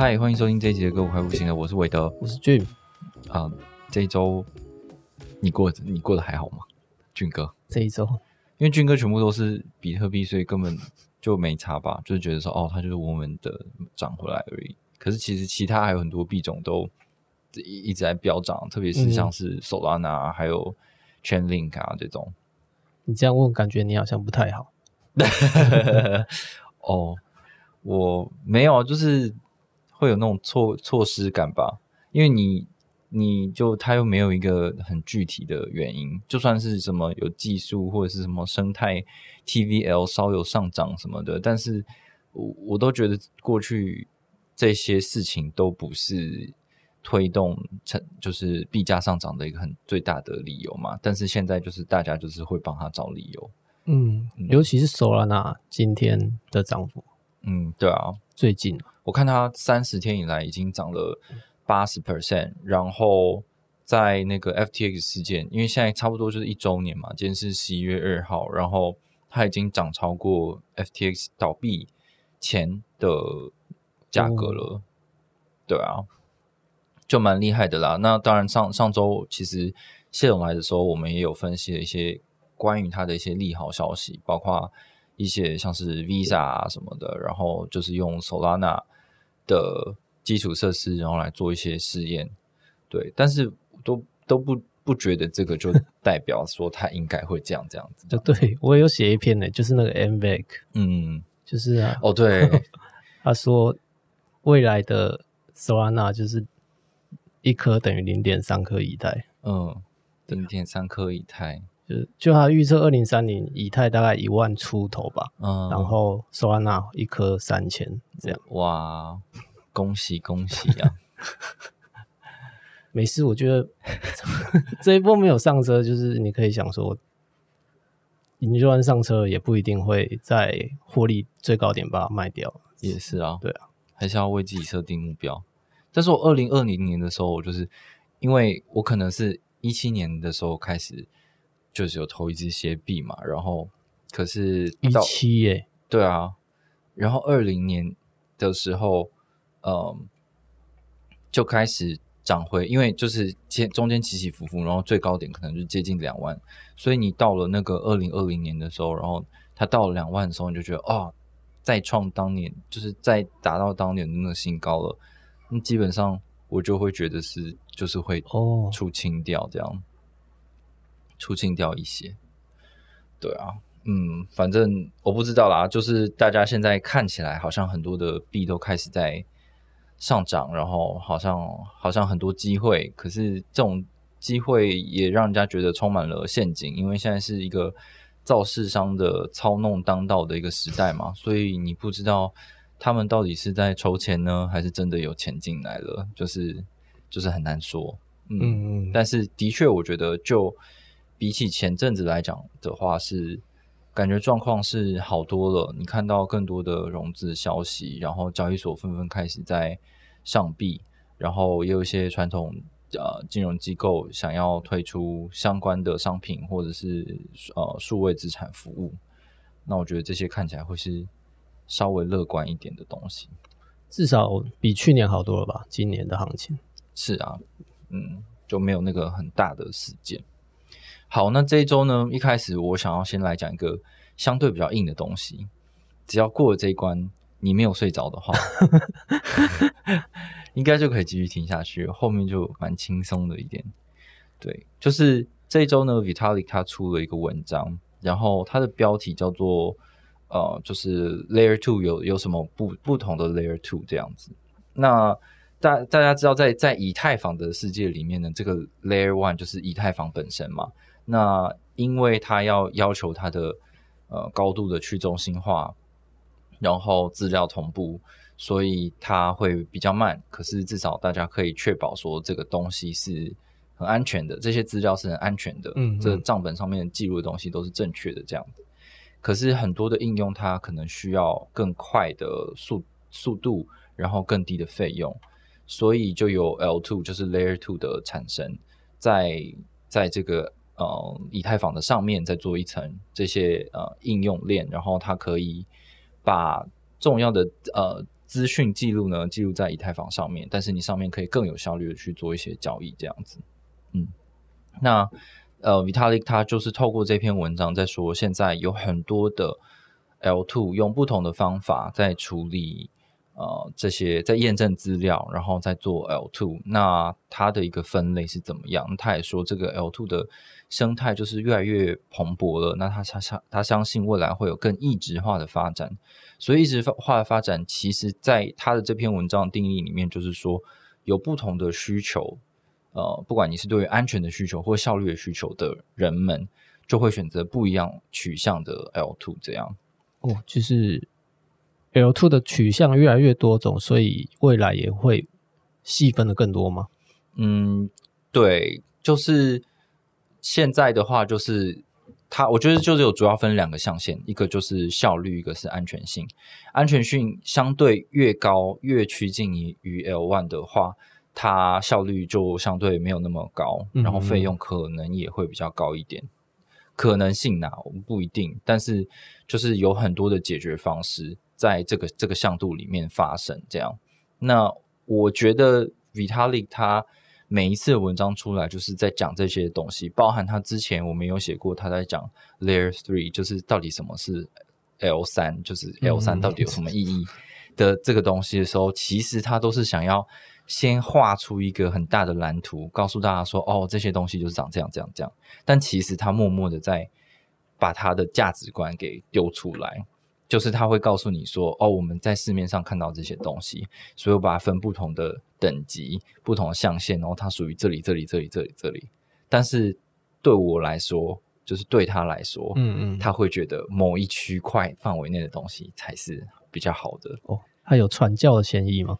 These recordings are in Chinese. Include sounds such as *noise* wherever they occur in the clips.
嗨，欢迎收听这一集的歌舞快不行了，我是韦德，我是俊啊。这一周你过你过得还好吗，俊哥？这一周，因为俊哥全部都是比特币，所以根本就没差吧？就是觉得说，哦，它就是我们的涨回来而已。可是其实其他还有很多币种都一一直在飙涨，特别是像是 Solana 还有 Chainlink 啊这种。你这样问，感觉你好像不太好。*laughs* 哦，我没有，就是。会有那种错错失感吧，因为你你就他又没有一个很具体的原因，就算是什么有技术或者是什么生态 TVL 稍有上涨什么的，但是我我都觉得过去这些事情都不是推动成就是币价上涨的一个很最大的理由嘛，但是现在就是大家就是会帮他找理由，嗯，尤其是 Solana 今天的涨幅，嗯，对啊，最近。我看它三十天以来已经涨了八十 percent，然后在那个 FTX 事件，因为现在差不多就是一周年嘛，今天是十一月二号，然后它已经涨超过 FTX 倒闭前的价格了，对啊，就蛮厉害的啦。那当然上上周其实谢总来的时候，我们也有分析了一些关于它的一些利好消息，包括一些像是 Visa 啊什么的，然后就是用 Solana。的基础设施，然后来做一些试验，对，但是都都不不觉得这个就 *laughs* 代表说它应该会这样这样子。就对我有写一篇呢，就是那个 M v a c 嗯，就是啊，哦对，*laughs* 他说未来的 Solana 就是一颗等于零点三颗以太，嗯，零点三颗以太，就就他预测二零三零以太大概一万出头吧，嗯，然后 Solana 一颗三千这样，哇。恭喜恭喜啊！没事，我觉得这一波没有上车，就是你可以想说，你就算上车，也不一定会在获利最高点把它卖掉。也是啊，对啊，还是要为自己设定目标。但是我二零二零年的时候，我就是因为我可能是一七年的时候开始，就是有投一只鞋币嘛，然后可是一七耶，对啊，然后二零年的时候。嗯，就开始涨回，因为就是间中间起起伏伏，然后最高点可能就接近两万，所以你到了那个二零二零年的时候，然后它到了两万的时候，你就觉得哦，再创当年，就是再达到当年的那个新高了。那基本上我就会觉得是，就是会哦出清掉这样，出清掉一些。对啊，嗯，反正我不知道啦，就是大家现在看起来好像很多的币都开始在。上涨，然后好像好像很多机会，可是这种机会也让人家觉得充满了陷阱，因为现在是一个造势商的操弄当道的一个时代嘛，所以你不知道他们到底是在筹钱呢，还是真的有钱进来了，就是就是很难说。嗯嗯，但是的确，我觉得就比起前阵子来讲的话，是感觉状况是好多了。你看到更多的融资消息，然后交易所纷纷开始在。上币，然后也有一些传统呃金融机构想要推出相关的商品或者是呃数位资产服务，那我觉得这些看起来会是稍微乐观一点的东西，至少比去年好多了吧？今年的行情是啊，嗯，就没有那个很大的事件。好，那这一周呢，一开始我想要先来讲一个相对比较硬的东西，只要过了这一关。你没有睡着的话，*laughs* 应该就可以继续听下去，后面就蛮轻松的一点。对，就是这一周呢，Vitalik 他出了一个文章，然后它的标题叫做呃，就是 Layer Two 有有什么不不同的 Layer Two 这样子。那大大家知道，在在以太坊的世界里面呢，这个 Layer One 就是以太坊本身嘛。那因为它要要求它的呃高度的去中心化。然后资料同步，所以它会比较慢。可是至少大家可以确保说这个东西是很安全的，这些资料是很安全的，嗯嗯这账本上面记录的东西都是正确的这样子。可是很多的应用它可能需要更快的速速度，然后更低的费用，所以就有 L two 就是 Layer two 的产生，在在这个呃以太坊的上面再做一层这些呃应用链，然后它可以把重要的呃资讯记录呢记录在以太坊上面，但是你上面可以更有效率的去做一些交易，这样子。嗯，那呃，Vitalik 他就是透过这篇文章在说，现在有很多的 L two 用不同的方法在处理呃这些在验证资料，然后再做 L two。那它的一个分类是怎么样？他也说这个 L two 的生态就是越来越蓬勃了。那他他相他相信未来会有更异质化的发展。所以异质化的发展，其实在他的这篇文章定义里面，就是说有不同的需求。呃，不管你是对于安全的需求或效率的需求的人们，就会选择不一样取向的 L two 这样。哦，就是 L two 的取向越来越多种，所以未来也会细分的更多吗？嗯，对，就是现在的话，就是它，我觉得就是有主要分两个象限，一个就是效率，一个是安全性。安全性相对越高，越趋近于于 L one 的话，它效率就相对没有那么高，然后费用可能也会比较高一点。可能性呐、我们不一定，但是就是有很多的解决方式在这个这个向度里面发生。这样，那我觉得 Vitalik 他每一次的文章出来，就是在讲这些东西，包含他之前我们有写过，他在讲 Layer Three，就是到底什么是 L 三，就是 L 三到底有什么意义的这个东西的时候，其实他都是想要先画出一个很大的蓝图，告诉大家说，哦，这些东西就是长这样这样这样。但其实他默默的在把他的价值观给丢出来，就是他会告诉你说，哦，我们在市面上看到这些东西，所以我把它分不同的等级、不同的象限，然后它属于这里、这里、这里、这里、这里。但是对我来说，就是对他来说，嗯嗯，他会觉得某一区块范围内的东西才是比较好的。哦，他有传教的嫌疑吗？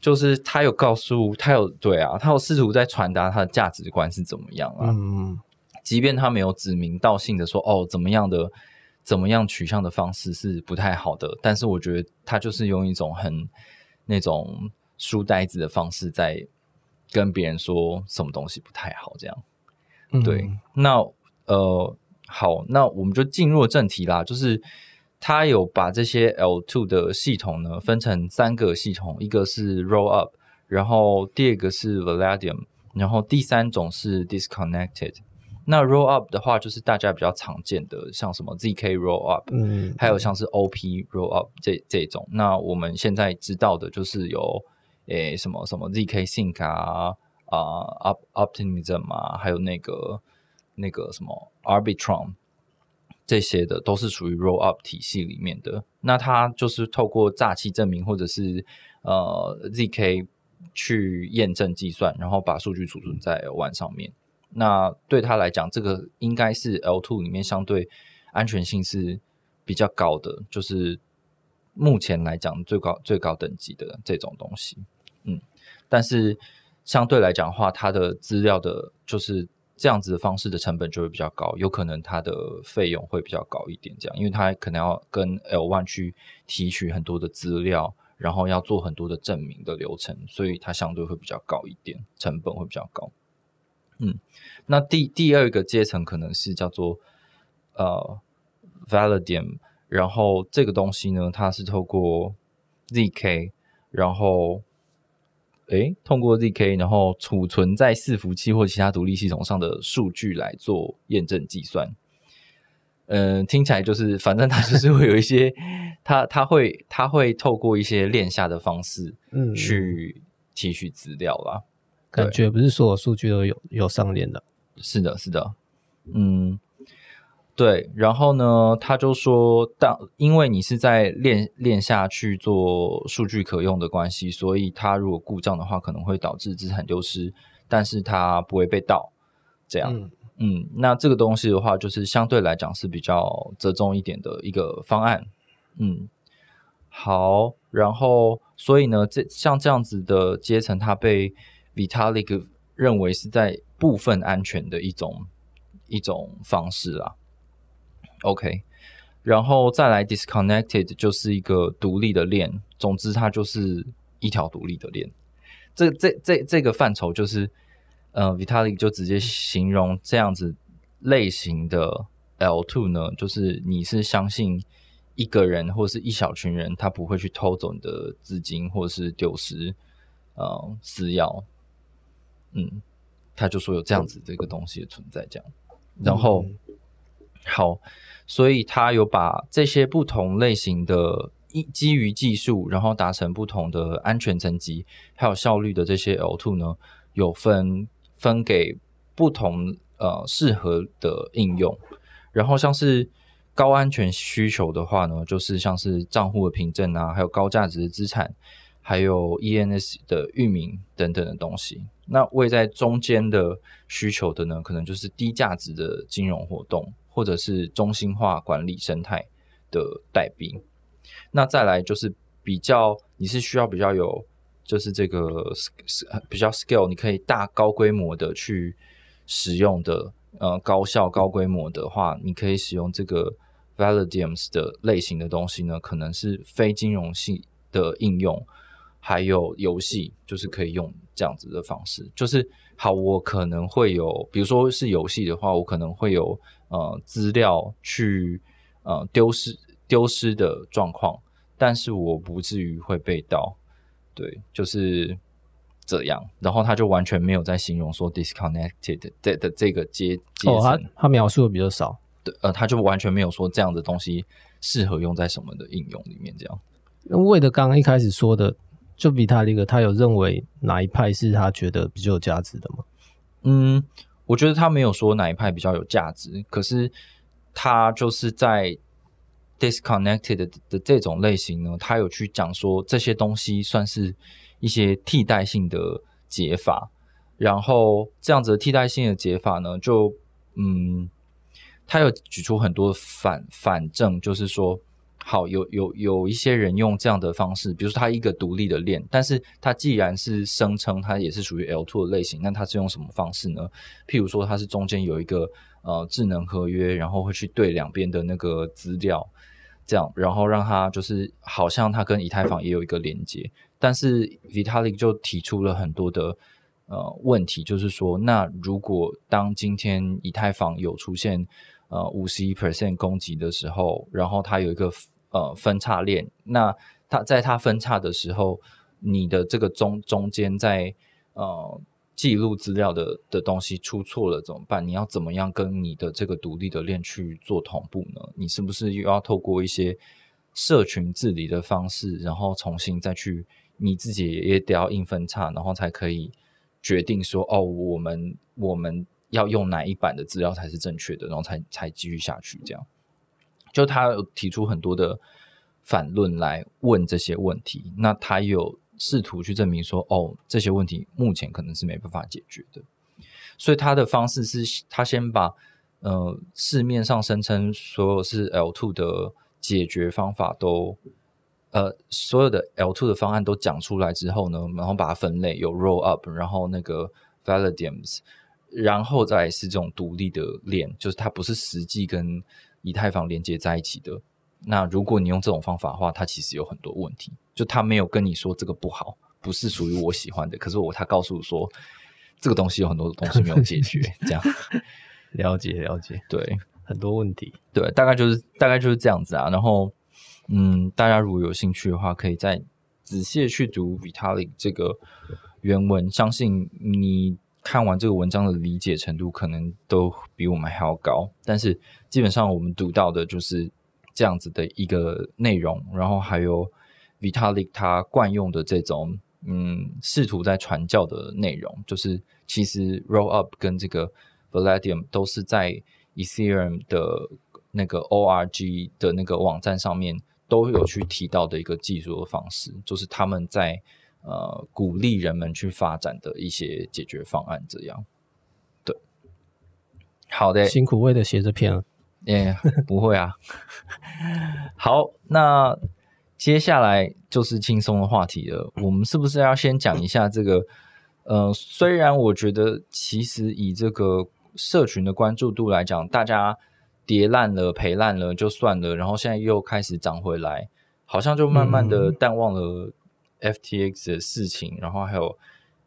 就是他有告诉他有对啊，他有试图在传达他的价值观是怎么样啊。嗯嗯即便他没有指名道姓的说哦怎么样的怎么样取向的方式是不太好的，但是我觉得他就是用一种很那种书呆子的方式在跟别人说什么东西不太好，这样。嗯，对，那呃，好，那我们就进入正题啦。就是他有把这些 L two 的系统呢分成三个系统，一个是 Roll Up，然后第二个是 Valadium，然后第三种是 Disconnected。那 Roll Up 的话，就是大家比较常见的，像什么 ZK Roll Up，嗯，还有像是 OP Roll Up 这这种。那我们现在知道的就是有诶什么什么 ZK Sync 啊啊、up Optimism 啊，还有那个那个什么 Arbitrum 这些的，都是属于 Roll Up 体系里面的。那它就是透过诈欺证明或者是呃 ZK 去验证计算，然后把数据储存在 one 上面。那对他来讲，这个应该是 L two 里面相对安全性是比较高的，就是目前来讲最高最高等级的这种东西。嗯，但是相对来讲的话，它的资料的，就是这样子的方式的成本就会比较高，有可能它的费用会比较高一点，这样，因为它可能要跟 L one 去提取很多的资料，然后要做很多的证明的流程，所以它相对会比较高一点，成本会比较高。嗯，那第第二个阶层可能是叫做呃 Valadium，然后这个东西呢，它是透过 ZK，然后诶，通过 ZK，然后储存在伺服器或其他独立系统上的数据来做验证计算。嗯、听起来就是，反正它就是会有一些，它它会它会透过一些链下的方式嗯，去提取资料啦。感觉不是所有数据都有有上链的。是的，是的，嗯，对。然后呢，他就说，当因为你是在链链下去做数据可用的关系，所以它如果故障的话，可能会导致资产丢失，但是它不会被盗。这样，嗯嗯，那这个东西的话，就是相对来讲是比较折中一点的一个方案。嗯，好，然后所以呢，这像这样子的阶层，它被 Vitalik 认为是在部分安全的一种一种方式啦。OK，然后再来 Disconnected 就是一个独立的链，总之它就是一条独立的链。这这这这个范畴就是，呃，Vitalik 就直接形容这样子类型的 L two 呢，就是你是相信一个人或是一小群人，他不会去偷走你的资金或者是丢失呃私钥，嗯，他就说有这样子这个东西的存在，这样，然后好，所以他有把这些不同类型的。一基于技术，然后达成不同的安全层级，还有效率的这些 L two 呢，有分分给不同呃适合的应用。然后像是高安全需求的话呢，就是像是账户的凭证啊，还有高价值的资产，还有 ENS 的域名等等的东西。那位在中间的需求的呢，可能就是低价值的金融活动，或者是中心化管理生态的代币。那再来就是比较，你是需要比较有，就是这个比较 scale，你可以大高规模的去使用的，呃，高效高规模的话，你可以使用这个 Validiums 的类型的东西呢，可能是非金融性的应用，还有游戏，就是可以用这样子的方式。就是好，我可能会有，比如说是游戏的话，我可能会有呃资料去呃丢失。丢失的状况，但是我不至于会被盗，对，就是这样。然后他就完全没有在形容说 disconnected 的的这个阶阶层，他他描述的比较少，对，呃，他就完全没有说这样的东西适合用在什么的应用里面。这样，那魏德刚刚一开始说的，就比他那个，他有认为哪一派是他觉得比较有价值的吗？嗯，我觉得他没有说哪一派比较有价值，可是他就是在。disconnected 的这种类型呢，他有去讲说这些东西算是一些替代性的解法，然后这样子替代性的解法呢，就嗯，他有举出很多反反证，就是说，好有有有一些人用这样的方式，比如说他一个独立的链，但是他既然是声称他也是属于 L two 的类型，那他是用什么方式呢？譬如说，他是中间有一个呃智能合约，然后会去对两边的那个资料。这样，然后让他就是好像他跟以太坊也有一个连接，但是 Vitalik 就提出了很多的呃问题，就是说，那如果当今天以太坊有出现呃五十一 percent 攻击的时候，然后它有一个呃分叉链，那它在它分叉的时候，你的这个中中间在呃。记录资料的的东西出错了怎么办？你要怎么样跟你的这个独立的链去做同步呢？你是不是又要透过一些社群治理的方式，然后重新再去你自己也得要硬分叉，然后才可以决定说哦，我们我们要用哪一版的资料才是正确的，然后才才继续下去。这样，就他提出很多的反论来问这些问题，那他有。试图去证明说，哦，这些问题目前可能是没办法解决的，所以他的方式是他先把呃市面上声称所有是 L two 的解决方法都呃所有的 L two 的方案都讲出来之后呢，然后把它分类有 roll up，然后那个 validiums，然后再是这种独立的链，就是它不是实际跟以太坊连接在一起的。那如果你用这种方法的话，它其实有很多问题。就他没有跟你说这个不好，不是属于我喜欢的。可是我他告诉我说，这个东西有很多东西没有解决。这样了解 *laughs* 了解，对很多问题，对大概就是大概就是这样子啊。然后嗯，大家如果有兴趣的话，可以再仔细去读 Vitalik 这个原文，相信你看完这个文章的理解程度可能都比我们还要高。但是基本上我们读到的就是。这样子的一个内容，然后还有 Vitalik 他惯用的这种嗯，试图在传教的内容，就是其实 Roll Up 跟这个 Valadium 都是在 Ethereum 的那个 Org 的那个网站上面都有去提到的一个技术的方式，就是他们在呃鼓励人们去发展的一些解决方案。这样，对，好的，辛苦为的写这篇。耶，不会啊。*laughs* 好，那接下来就是轻松的话题了。我们是不是要先讲一下这个？呃，虽然我觉得其实以这个社群的关注度来讲，大家跌烂了、赔烂了就算了，然后现在又开始涨回来，好像就慢慢的淡忘了 FTX 的事情，然后还有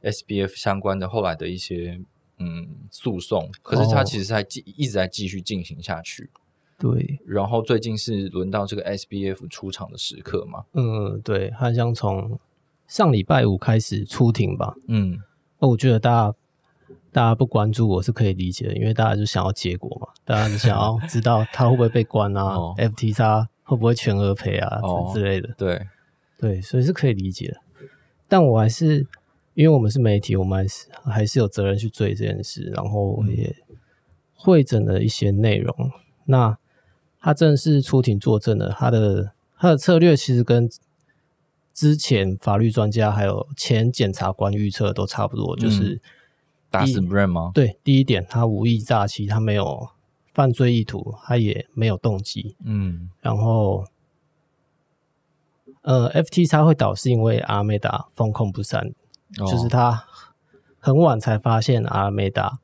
SBF 相关的后来的一些嗯诉讼。可是它其实还继一直在继续进行下去。对，然后最近是轮到这个 SBF 出场的时刻嘛？嗯，对，好像从上礼拜五开始出庭吧。嗯，那我觉得大家大家不关注我是可以理解的，因为大家就想要结果嘛，大家就想要知道他会不会被关啊 *laughs* 哦，FT 他会不会全额赔啊哦之之类的。对，对，所以是可以理解的。但我还是因为我们是媒体，我们还是还是有责任去追这件事，然后也会诊了一些内容。那他正式出庭作证了，他的他的策略其实跟之前法律专家还有前检察官预测都差不多，就是、打死 Brand 吗？对第一点，他无意诈欺，他没有犯罪意图，他也没有动机，嗯然后，呃，FT 叉会倒是因为阿美达风控不善，哦就是他很晚才发现阿美达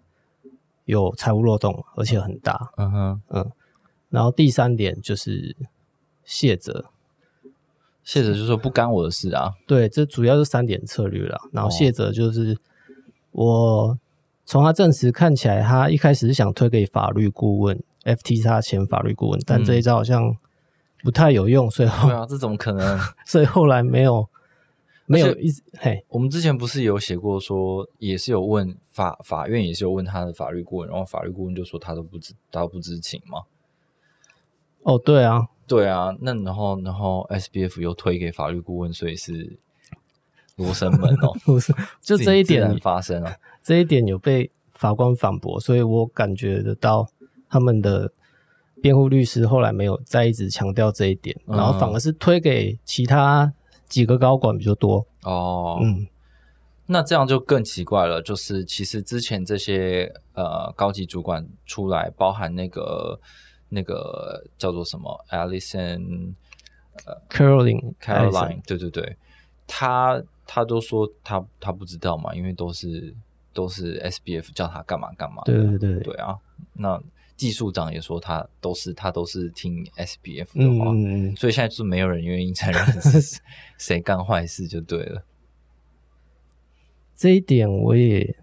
有财务漏洞，而且很大。嗯哼，嗯然后第三点就是谢哲，谢哲就说不干我的事啊。对，这主要是三点策略了。然后哦谢哲就是我从他证实看起来，他一开始是想推给法律顾问 FT 叉前法律顾问，但嗯这一招好像不太有用，所以后对啊，这怎么可能？*laughs* 所以后来没有没有一直嘿，我们之前不是有写过说，也是有问法法院，也是有问他的法律顾问，然后法律顾问就说他都不知，他都不知情嘛。哦，对啊，对啊，那然后然后 SBF 又推给法律顾问，所以是罗生门哦，*laughs* 不是，就这一点，发生啊。这一点有被法官反驳，所以我感觉得到他们的辩护律师后来没有再一直强调这一点，嗯然后反而是推给其他几个高管比较多。哦，嗯，那这样就更奇怪了，就是其实之前这些呃高级主管出来，包含那个那个叫做什么 Alison 呃 Caroline Caroline，对对对，他他都说他他不知道嘛，因为都是都是 SBF 叫他干嘛干嘛对对对，对啊，那技术长也说他都是他都是听 SBF 的嗯话，所以现在就是没有人愿意承认是 *laughs* 谁干坏事就对了。这一点我也，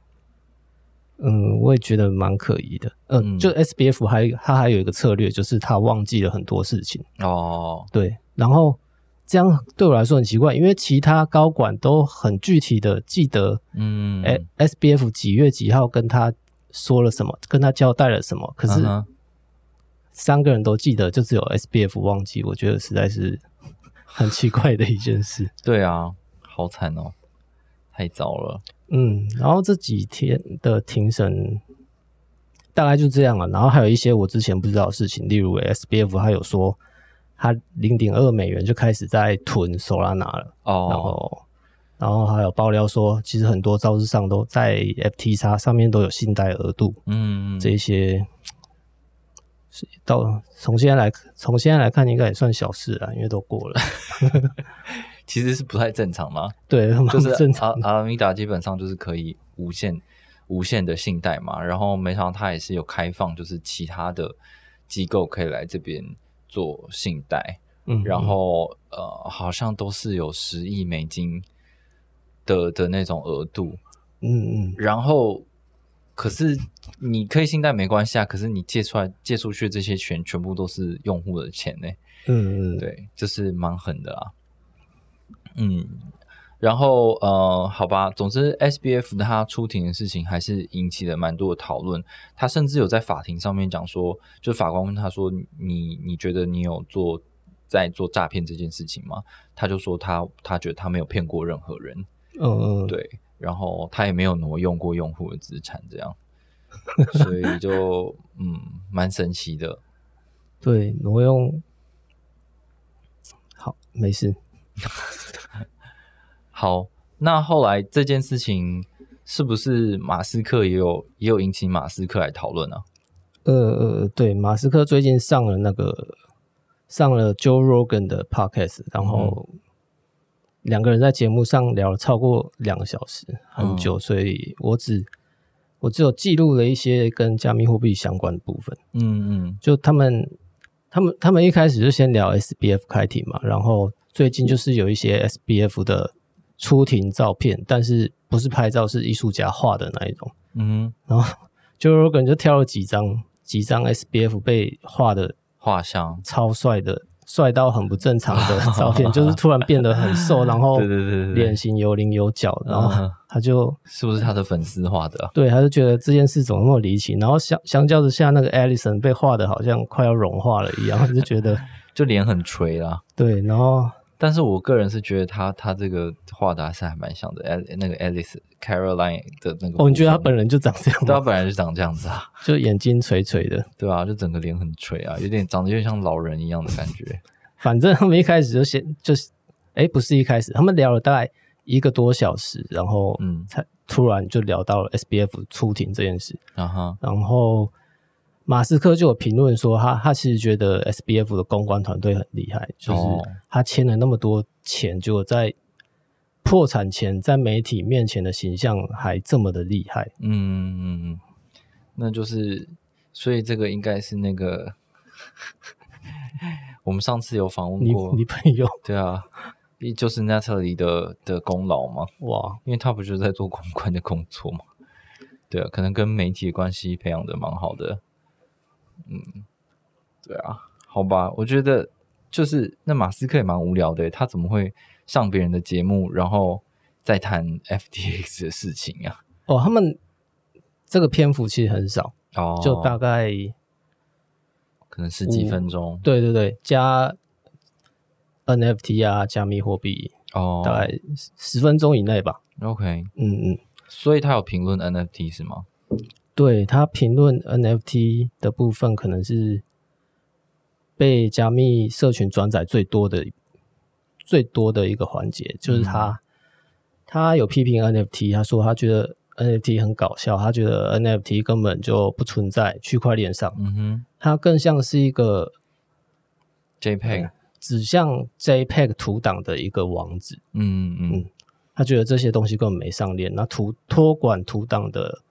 嗯，我也觉得蛮可疑的。嗯，嗯就 SBF 还他还有一个策略，就是他忘记了很多事情。哦，对，然后这样对我来说很奇怪，因为其他高管都很具体的记得，嗯，哎、s b f 几月几号跟他说了什么，跟他交代了什么，可是嗯哼三个人都记得，就只有 SBF 忘记，我觉得实在是 *laughs* 很奇怪的一件事。对啊，好惨哦，太糟了。嗯，然后这几天的庭审大概就这样了，然后还有一些我之前不知道的事情，例如 SBF 他有说他零点二美元就开始在囤手拉拿了。哦然哦，后，然后还有爆料说，其实很多招式上都在 FTX 上面都有信贷额度，嗯，这一些是到从现在来从现在来看，应该也算小事了，因为都过了。*laughs* 其实是不太正常嘛，对，就是正常阿阿米达基本上就是可以无限无限的信贷嘛，然后没想到他也是有开放，就是其他的机构可以来这边做信贷，嗯，然后呃，好像都是有十亿美金的的那种额度，嗯嗯然后可是你可以信贷没关系啊，可是你借出来借出去这些钱全部都是用户的钱呢、嗯嗯，对，就是蛮狠的啦。嗯，然后呃，好吧，总之 SBF 他出庭的事情还是引起了蛮多的讨论。他甚至有在法庭上面讲说，就法官问他说：“你你觉得你有做在做诈骗这件事情吗？”他就说他他觉得他没有骗过任何人，嗯嗯，对，然后他也没有挪用过用户的资产，这样，*laughs* 所以就嗯蛮神奇的。对，挪用，好，没事。*laughs* 好，那后来这件事情是不是马斯克也有也有引起马斯克来讨论啊？呃呃，对，马斯克最近上了那个上了 Joe Rogan 的 podcast，然后两个人在节目上聊了超过两个小时，很久，所以我只我只有记录了一些跟加密货币相关的部分。嗯嗯就他们他们他们一开始就先聊 SBF 开庭嘛，然后最近就是有一些 SBF 的出庭照片，但是不是拍照，是艺术家画的那一种。嗯，然后 Joe Rogan 就挑了几张几张 SBF 被画的画像，超帅的，帅到很不正常的照片，就是突然变得很瘦，然后 *laughs* 对对对对对脸型有棱有角，然后嗯他就是不是他的粉丝画的啊？对他就觉得这件事怎么那么离奇，然后相相较之下，那个 Alison 被画的好像快要融化了一样，*laughs* 就觉得就脸很垂啦。对，然后但是我个人是觉得他他这个画的还是还蛮像的那个 Alice Caroline 的那个。哦，你觉得他本人就长这样对他？本来就长这样子啊，就眼睛垂垂的，对啊，就整个脸很垂啊，有点长得有点像老人一样的感觉。*laughs* 反正他们一开始就先就是，哎，不是一开始，他们聊了大概一个多小时，然后嗯才突然就聊到了 SBF 出庭这件事。然后然后马斯克就有评论说他，他其实觉得 SBF 的公关团队很厉害，就是哦他签了那么多钱，结果在破产前在媒体面前的形象还这么的厉害。嗯嗯嗯，那就是所以这个应该是那个 *laughs* 我们上次有访问过，你朋友对啊，就是 Natalie 的的功劳嘛，哇，因为他不就是在做公关的工作嘛？对啊，可能跟媒体的关系培养的蛮好的。嗯，对啊，好吧，我觉得就是那马斯克也蛮无聊的，他怎么会上别人的节目，然后再谈 FTX 的事情呀、哦，他们这个篇幅其实很少，哦，就大概可能十几分钟对对对，加 NFT 啊，加密货币，哦，大概十分钟以内吧。OK，嗯嗯，所以他有评论 NFT 是吗？对他评论 NFT 的部分，可能是被加密社群转载最多的最多的一个环节，就是他、他有批评 NFT，他说他觉得 NFT 很搞笑，他觉得 NFT 根本就不存在区块链上，嗯哼。它更像是一个，JPEG，指向 JPEG 图档的一个网址。嗯。嗯他觉得这些东西根本没上链，那图托管图档的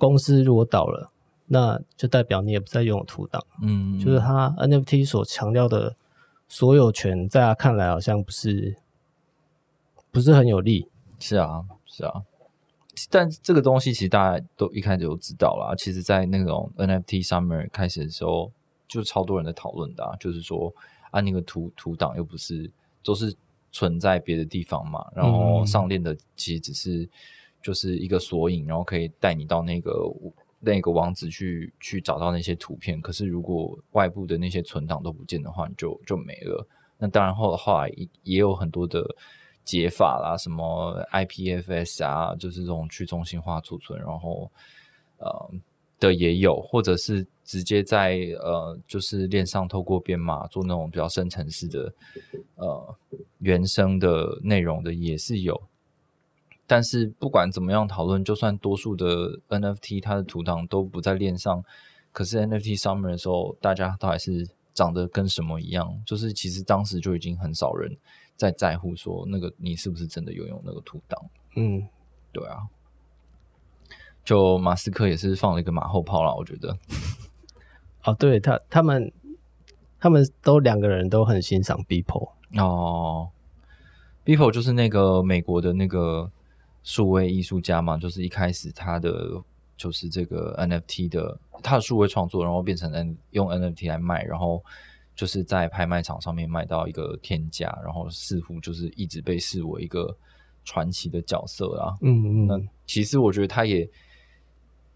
公司如果倒了，那就代表你也不再拥有图档。嗯，就是他 NFT 所强调的所有权，在他看来好像不是不是很有利。是啊，是啊。但这个东西其实大家都一开始就知道啦。其实，在那种 NFT Summer 开始的时候，就超多人在讨论的、啊，就是说啊，那个图图档又不是都是存在别的地方嘛，然后嗯上链的其实只是就是一个索引，然后可以带你到那个那个网址去去找到那些图片。可是如果外部的那些存档都不见的话，你就就没了。那当然后后来也有很多的解法啦，什么 IPFS 啊，就是这种去中心化储存，然后呃的也有，或者是直接在呃就是链上透过编码做那种比较深层次的呃原生的内容的也是有。但是不管怎么样讨论，就算多数的 NFT 它的图档都不在链上，可是 NFT Summer 的时候，大家都还是长得跟什么一样，就是其实当时就已经很少人在在乎说那个你是不是真的拥有那个图档。嗯，对啊，就马斯克也是放了一个马后炮啦，我觉得。*laughs* 哦，对他他们他们都两个人都很欣赏 Beeple。哦，Beeple 就是那个美国的那个数位艺术家嘛，就是一开始他的就是这个 NFT 的他的数位创作，然后变成 N 用 NFT 来卖，然后就是在拍卖场上面卖到一个天价，然后似乎就是一直被视为一个传奇的角色啊。嗯嗯嗯，其实我觉得他也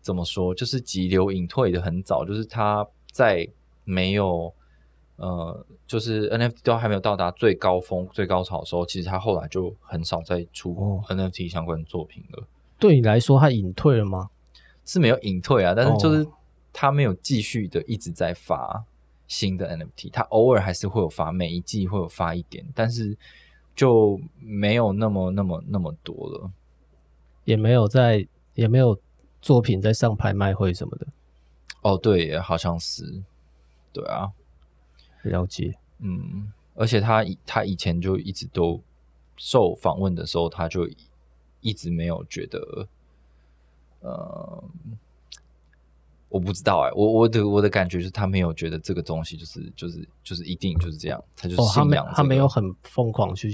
怎么说，就是急流隐退的很早，就是他在没有呃，就是 NFT 都还没有到达最高峰、最高潮的时候，其实他后来就很少再出哦 NFT 相关的作品了。对你来说，他隐退了吗？是没有隐退啊，但是就是哦他没有继续的一直在发新的 NFT，他偶尔还是会有发，每一季会有发一点，但是就没有那么那么那么多了。也没有在，也没有作品在上拍卖会什么的。哦，对耶，好像是，对啊，了解。嗯，而且他以他以前就一直都受访问的时候，他就一直没有觉得，呃，我不知道哎、我我的我的感觉是他没有觉得这个东西就是就是就是一定就是这样，他就是哦，他没他没有，很疯狂去，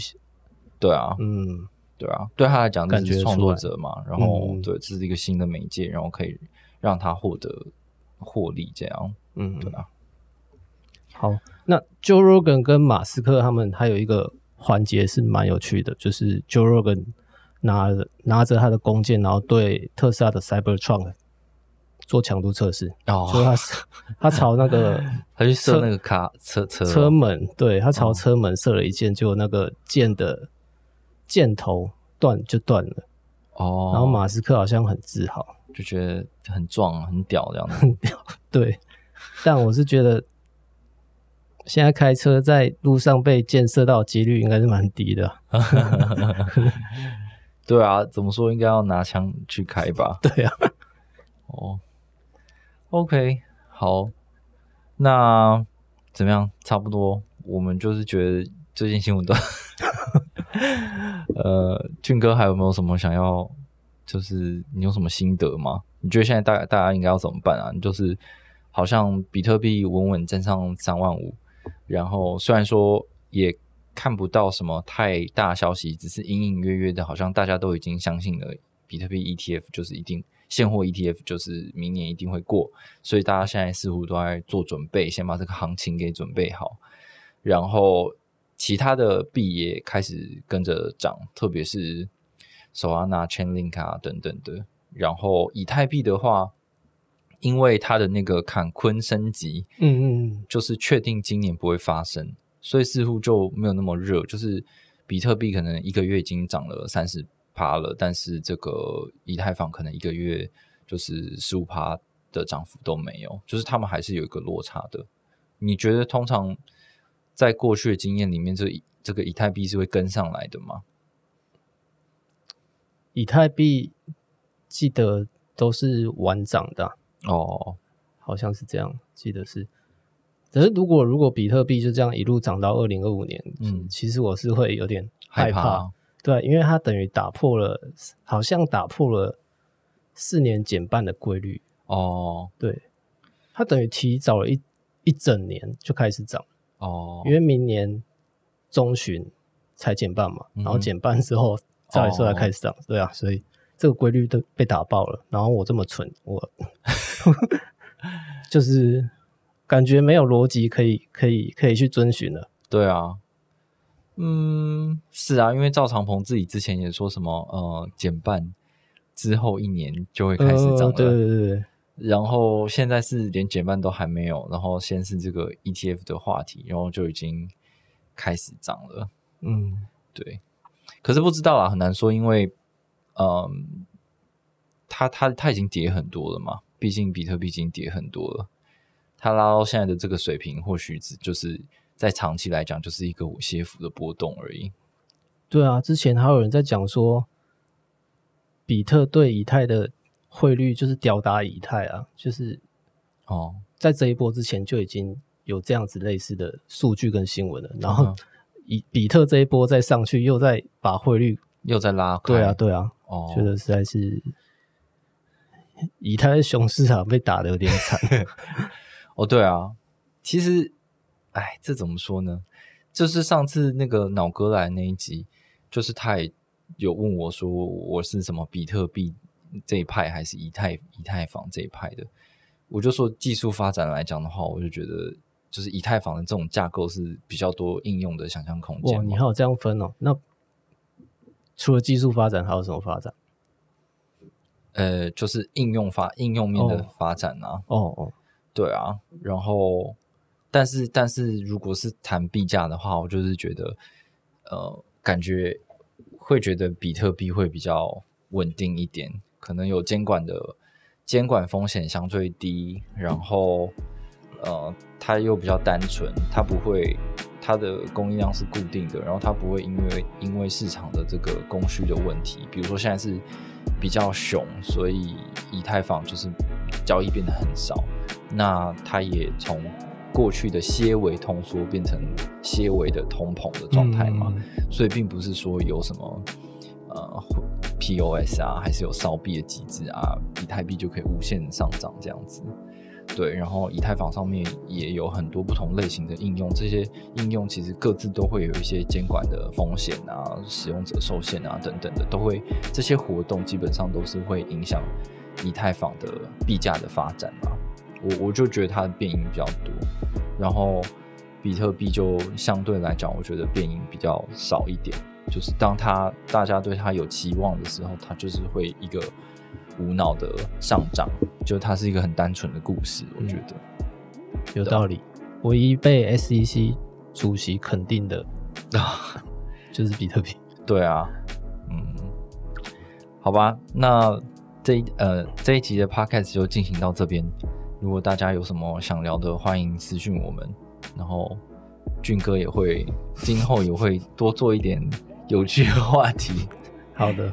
对啊，嗯，对啊，对他来讲这感觉是创作者嘛，然后、嗯对，这是一个新的媒介，然后可以让他获得获利，这样，嗯，对啊，好，那 Joe Rogan 跟马斯克他们还有一个环节是蛮有趣的，就是 Joe Rogan 拿着拿着他的弓箭，然后对特斯拉的 Cybertruck 做强度测试，哦所以他他朝那个 *laughs* 他去射那个卡车车车门，对他朝哦车门射了一箭，结果那个箭的箭头断就断了，哦，然后马斯克好像很自豪，就觉得很壮很屌这样子，很屌，对，但我是觉得。现在开车在路上被箭射到几率应该是蛮低的，*laughs* 对啊，怎么说应该要拿枪去开吧？*laughs* 对啊，哦，OK，好，那怎么样？差不多，我们就是觉得最近新闻都，*laughs* 呃，俊哥还有没有什么想要？就是你有什么心得吗？你觉得现在大大家应该要怎么办啊？就是好像比特币稳稳站上三万五，然后虽然说也看不到什么太大消息，只是隐隐约约的，好像大家都已经相信了比特币 ETF 就是一定现货 ETF 就是明年一定会过，所以大家现在似乎都在做准备，先把这个行情给准备好，然后其他的币也开始跟着涨，特别是 Solana、Chainlink 啊等等的。然后以太币的话，因为它的那个坎昆升级，嗯嗯嗯，就是确定今年不会发生，所以似乎就没有那么热。就是比特币可能一个月已经涨了三十趴了，但是这个以太坊可能一个月就是十五趴的涨幅都没有，就是他们还是有一个落差的。你觉得通常在过去的经验里面，这这个以太币是会跟上来的吗？以太币记得都是晚涨的啊、哦，好像是这样，记得是。可是如果如果比特币就这样一路涨到二零二五年，嗯。嗯，其实我是会有点害怕，怕。对，因为它等于打破了，好像打破了四年减半的规律，哦。对，它等于提早了一一整年就开始涨，哦。因为明年中旬才减半嘛，嗯然后减半之后再来说才开始涨，对啊，所以这个规律都被打爆了。然后我这么蠢，我就是感觉没有逻辑可以可以可以去遵循了。对啊，嗯，是啊，因为赵长鹏自己之前也说什么，呃，减半之后一年就会开始涨了，呃对对对对，然后现在是连减半都还没有，然后先是这个 ETF 的话题，然后就已经开始涨了，嗯，对，可是不知道啊，很难说，因为，嗯，它它它已经跌很多了嘛，毕竟比特币已经跌很多了，它拉到现在的这个水平，或许只就是在长期来讲，就是一个些幅的波动而已。对啊，之前还有人在讲说，比特对以太的汇率就是吊打以太啊，就是哦，在这一波之前就已经有这样子类似的数据跟新闻了，然后嗯以比特这一波再上去，又再把汇率，又在拉开，对啊，对啊，哦，觉得实在是以太的熊市场，被打的有点惨。*laughs* 哦，对啊，其实，哎，这怎么说呢？就是上次那个脑哥来那一集，就是他也有问我说，我是什么比特币这一派，还是以太以太坊这一派的？我就说技术发展来讲的话，我就觉得就是以太坊的这种架构是比较多应用的想象空间哇，你还有这样分哦？那除了技术发展，还有什么发展？呃，就是应用发应用面的哦发展啊，哦哦，对啊，然后，但是但是如果是谈币价的话，我就是觉得，呃，感觉会觉得比特币会比较稳定一点，可能有监管的监管风险相对低，然后呃，它又比较单纯，它不会它的供应量是固定的，然后它不会因为因为市场的这个供需的问题，比如说现在是比较熊，所以以太坊就是交易变得很少，那它也从过去的些微通缩变成些微的通膨的状态嘛，嗯所以并不是说有什么呃 POS 啊，还是有烧币的机制啊，以太币就可以无限上涨这样子。对，然后以太坊上面也有很多不同类型的应用，这些应用其实各自都会有一些监管的风险啊、使用者受限啊等等的，都会这些活动基本上都是会影响以太坊的币价的发展嘛。我我就觉得它的变因比较多，然后比特币就相对来讲，我觉得变因比较少一点。就是当它大家对它有期望的时候，它就是会一个无脑的上涨，就它是一个很单纯的故事，我觉得。有道理。唯一被 SEC 主席肯定的啊，就是比特币。*laughs* 对啊，嗯，好吧，那这一呃这一集的 podcast 就进行到这边。如果大家有什么想聊的，欢迎私讯我们，然后俊哥也会今后也会多做一点有趣的话题。好的，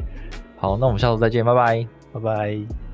好，那我们下周再见，拜拜。拜拜。